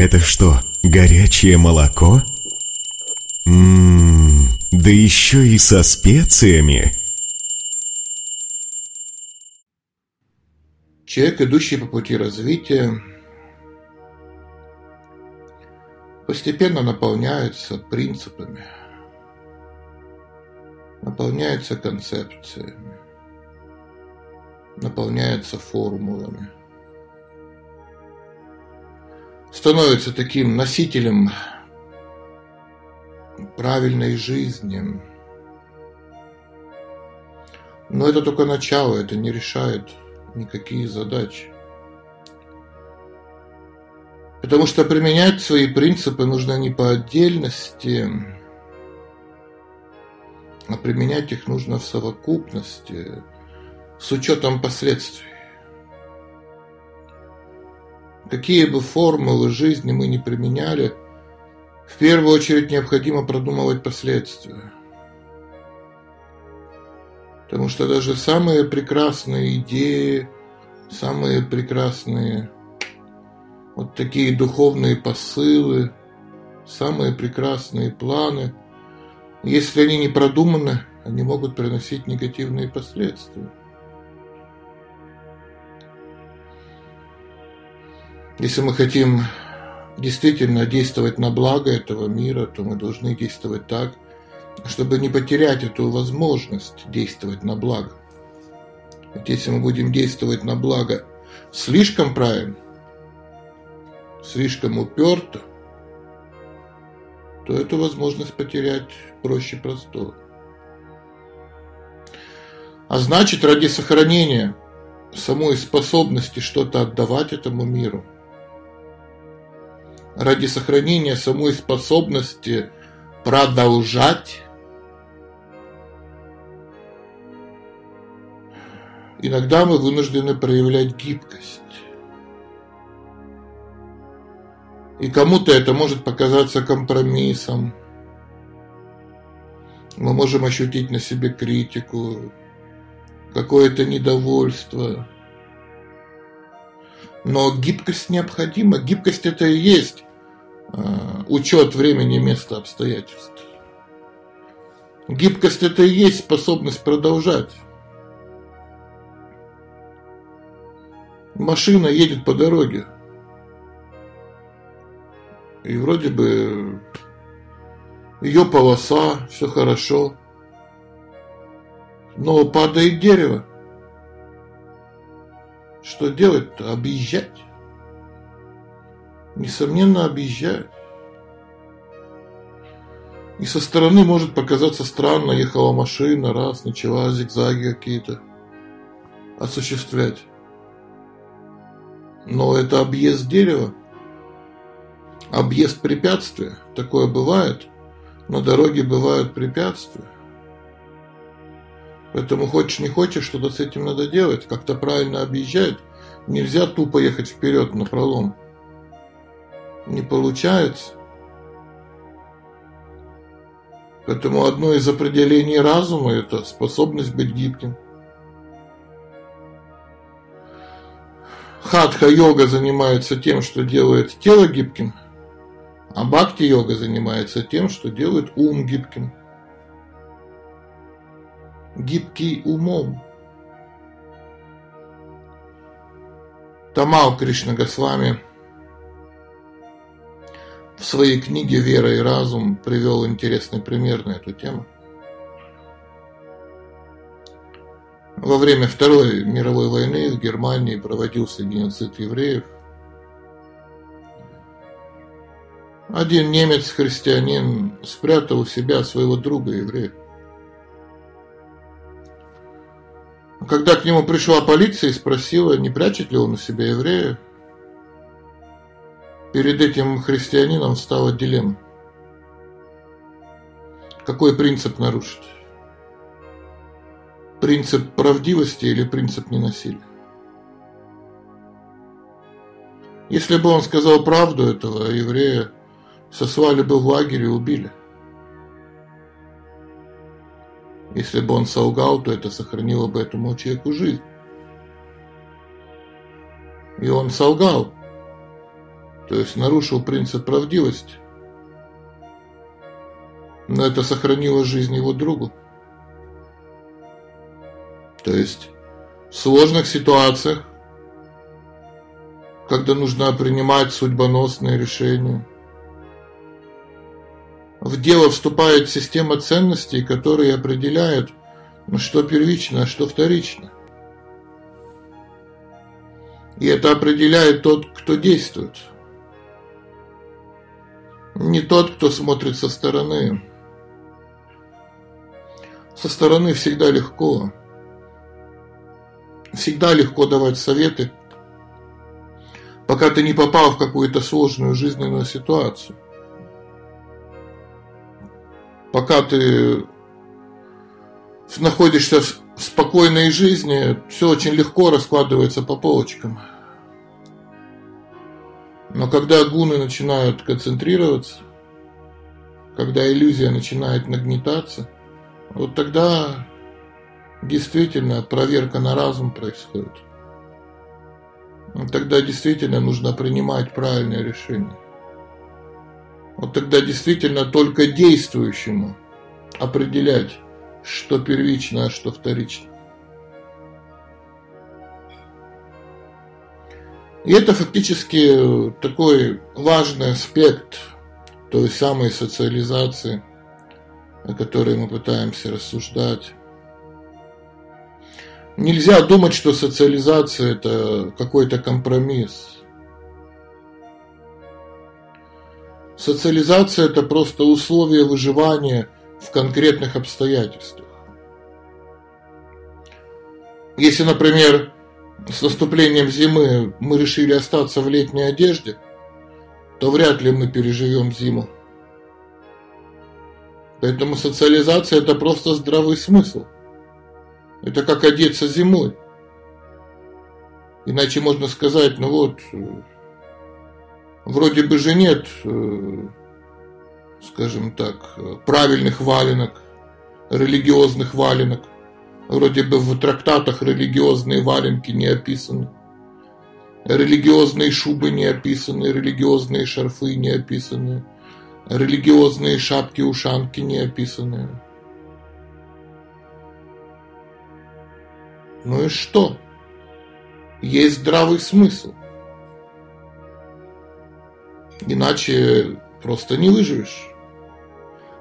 Это что, горячее молоко? Ммм, да еще и со специями. Человек, идущий по пути развития, постепенно наполняется принципами, наполняется концепциями, наполняется формулами, становится таким носителем правильной жизни. Но это только начало, это не решает никакие задачи. Потому что применять свои принципы нужно не по отдельности, а применять их нужно в совокупности, с учетом последствий. Какие бы формулы жизни мы не применяли, в первую очередь необходимо продумывать последствия. Потому что даже самые прекрасные идеи, самые прекрасные вот такие духовные посылы, самые прекрасные планы, если они не продуманы, они могут приносить негативные последствия. Если мы хотим действительно действовать на благо этого мира, то мы должны действовать так, чтобы не потерять эту возможность действовать на благо. Ведь если мы будем действовать на благо слишком правильно, слишком уперто, то эту возможность потерять проще простого. А значит, ради сохранения самой способности что-то отдавать этому миру, ради сохранения самой способности продолжать иногда мы вынуждены проявлять гибкость. И кому-то это может показаться компромиссом. Мы можем ощутить на себе критику, какое-то недовольство. Но гибкость необходима. Гибкость это и есть э, учет времени, места, обстоятельств. Гибкость это и есть способность продолжать. Машина едет по дороге. И вроде бы ее полоса, все хорошо. Но падает дерево. Что делать-то? Объезжать. Несомненно, объезжать. И со стороны может показаться странно, ехала машина, раз, начала зигзаги какие-то осуществлять. Но это объезд дерева объезд препятствия. Такое бывает. На дороге бывают препятствия. Поэтому хочешь не хочешь, что-то с этим надо делать, как-то правильно объезжать. Нельзя тупо ехать вперед на пролом. Не получается. Поэтому одно из определений разума – это способность быть гибким. Хатха-йога занимается тем, что делает тело гибким – а бхакти-йога занимается тем, что делает ум гибким. Гибкий умом. Тамал Кришна Госвами в своей книге «Вера и разум» привел интересный пример на эту тему. Во время Второй мировой войны в Германии проводился геноцид евреев – Один немец-христианин спрятал у себя своего друга еврея. Когда к нему пришла полиция и спросила, не прячет ли он у себя еврея, перед этим христианином стала дилемма. Какой принцип нарушить? Принцип правдивости или принцип ненасилия? Если бы он сказал правду этого еврея, сослали бы в лагерь и убили. Если бы он солгал, то это сохранило бы этому человеку жизнь. И он солгал. то есть нарушил принцип правдивости, но это сохранило жизнь его другу. То есть в сложных ситуациях, когда нужно принимать судьбоносные решения, в дело вступает система ценностей, которые определяют, что первично, а что вторично. И это определяет тот, кто действует. Не тот, кто смотрит со стороны. Со стороны всегда легко. Всегда легко давать советы, пока ты не попал в какую-то сложную жизненную ситуацию. Пока ты находишься в спокойной жизни, все очень легко раскладывается по полочкам. Но когда гуны начинают концентрироваться, когда иллюзия начинает нагнетаться, вот тогда действительно проверка на разум происходит. Тогда действительно нужно принимать правильное решение. Вот тогда действительно только действующему определять, что первично, а что вторично. И это фактически такой важный аспект той самой социализации, о которой мы пытаемся рассуждать. Нельзя думать, что социализация это какой-то компромисс. Социализация это просто условие выживания в конкретных обстоятельствах. Если, например, с наступлением зимы мы решили остаться в летней одежде, то вряд ли мы переживем зиму. Поэтому социализация это просто здравый смысл. Это как одеться зимой. Иначе можно сказать, ну вот, вроде бы же нет, скажем так, правильных валенок, религиозных валенок. Вроде бы в трактатах религиозные валенки не описаны. Религиозные шубы не описаны, религиозные шарфы не описаны, религиозные шапки-ушанки не описаны. Ну и что? Есть здравый смысл. Иначе просто не выживешь.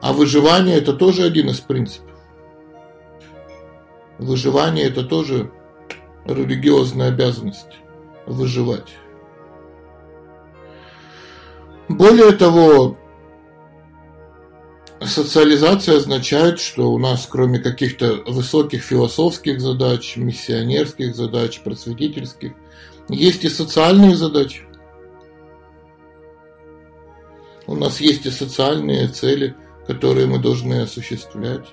А выживание это тоже один из принципов. Выживание это тоже религиозная обязанность выживать. Более того, социализация означает, что у нас кроме каких-то высоких философских задач, миссионерских задач, просветительских, есть и социальные задачи. У нас есть и социальные цели, которые мы должны осуществлять.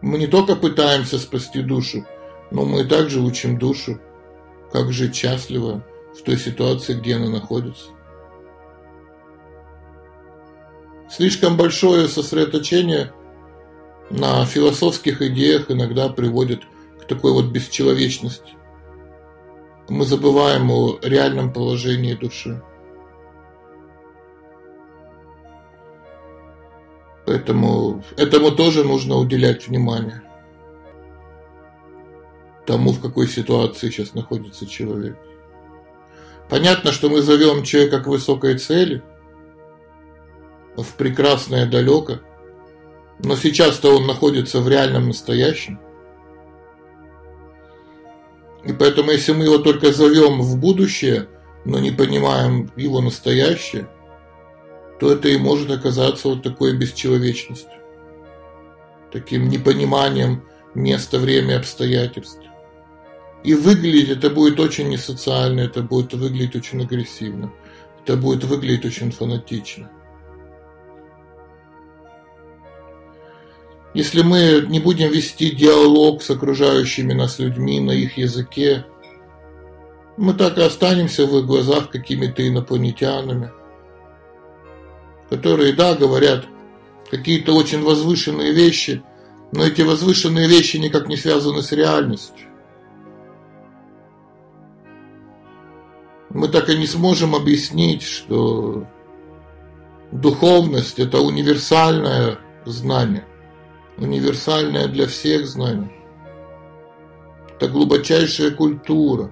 Мы не только пытаемся спасти душу, но мы также учим душу, как жить счастливо в той ситуации, где она находится. Слишком большое сосредоточение на философских идеях иногда приводит к такой вот бесчеловечности. Мы забываем о реальном положении души. Поэтому этому тоже нужно уделять внимание. Тому, в какой ситуации сейчас находится человек. Понятно, что мы зовем человека к высокой цели, в прекрасное далеко, но сейчас-то он находится в реальном настоящем. И поэтому, если мы его только зовем в будущее, но не понимаем его настоящее, то это и может оказаться вот такой бесчеловечностью, таким непониманием места, времени, обстоятельств. И выглядеть это будет очень несоциально, это будет выглядеть очень агрессивно, это будет выглядеть очень фанатично. Если мы не будем вести диалог с окружающими нас людьми на их языке, мы так и останемся в их глазах какими-то инопланетянами – которые, да, говорят какие-то очень возвышенные вещи, но эти возвышенные вещи никак не связаны с реальностью. мы так и не сможем объяснить, что духовность – это универсальное знание, универсальное для всех знание. Это глубочайшая культура.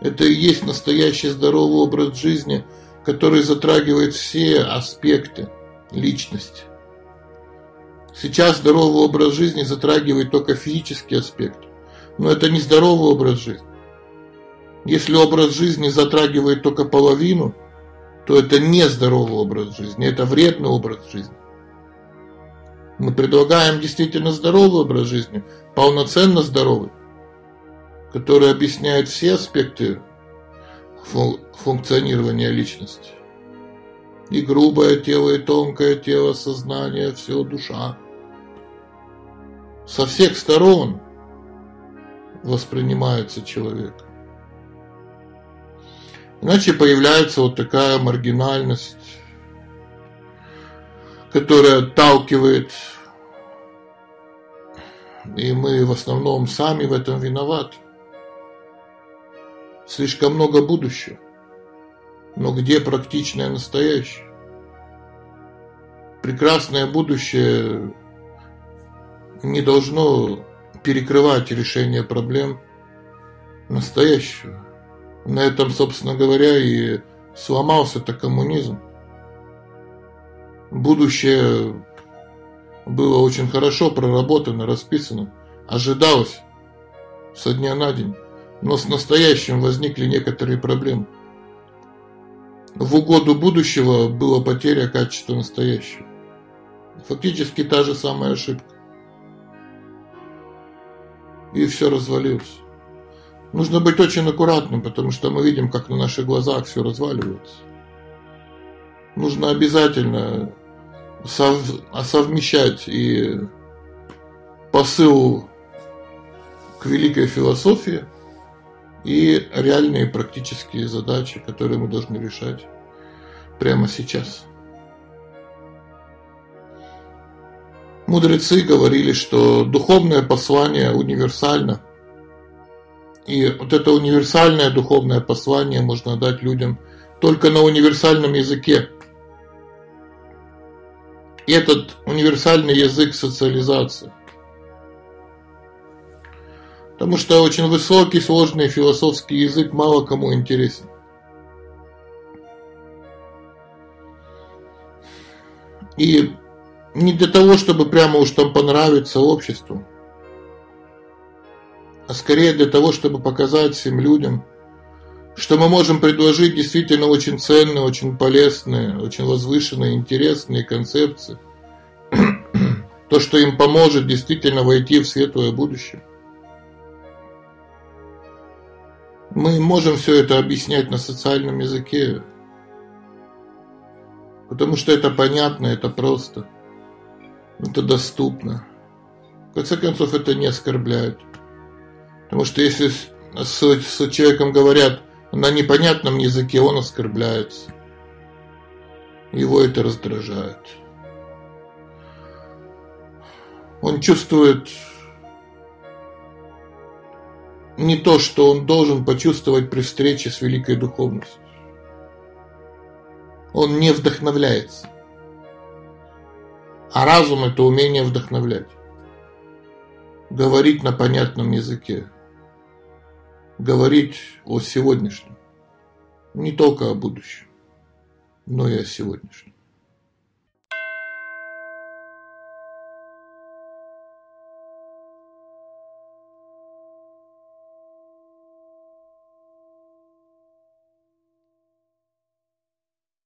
Это и есть настоящий здоровый образ жизни, который затрагивает все аспекты личности. Сейчас здоровый образ жизни затрагивает только физический аспект. Но это не здоровый образ жизни. Если образ жизни затрагивает только половину, то это не здоровый образ жизни, это вредный образ жизни. Мы предлагаем действительно здоровый образ жизни, полноценно здоровый, который объясняет все аспекты функционирования личности. И грубое тело, и тонкое тело, сознание, все душа. Со всех сторон воспринимается человек. Иначе появляется вот такая маргинальность, которая отталкивает, и мы в основном сами в этом виноваты. Слишком много будущего. Но где практичное настоящее? Прекрасное будущее не должно перекрывать решение проблем настоящего. На этом, собственно говоря, и сломался-то коммунизм. Будущее было очень хорошо проработано, расписано, ожидалось со дня на день но с настоящим возникли некоторые проблемы. В угоду будущего была потеря качества настоящего. Фактически та же самая ошибка. И все развалилось. Нужно быть очень аккуратным, потому что мы видим, как на наших глазах все разваливается. Нужно обязательно сов... совмещать и посыл к великой философии – и реальные практические задачи, которые мы должны решать прямо сейчас. Мудрецы говорили, что духовное послание универсально. И вот это универсальное духовное послание можно дать людям только на универсальном языке. И этот универсальный язык социализации – Потому что очень высокий, сложный философский язык мало кому интересен. И не для того, чтобы прямо уж там понравиться обществу, а скорее для того, чтобы показать всем людям, что мы можем предложить действительно очень ценные, очень полезные, очень возвышенные, интересные концепции. То, что им поможет действительно войти в светлое будущее. Мы можем все это объяснять на социальном языке, потому что это понятно, это просто, это доступно. В конце концов, это не оскорбляет. Потому что если с, с человеком говорят на непонятном языке, он оскорбляется. Его это раздражает. Он чувствует не то, что он должен почувствовать при встрече с великой духовностью. Он не вдохновляется. А разум – это умение вдохновлять. Говорить на понятном языке. Говорить о сегодняшнем. Не только о будущем, но и о сегодняшнем.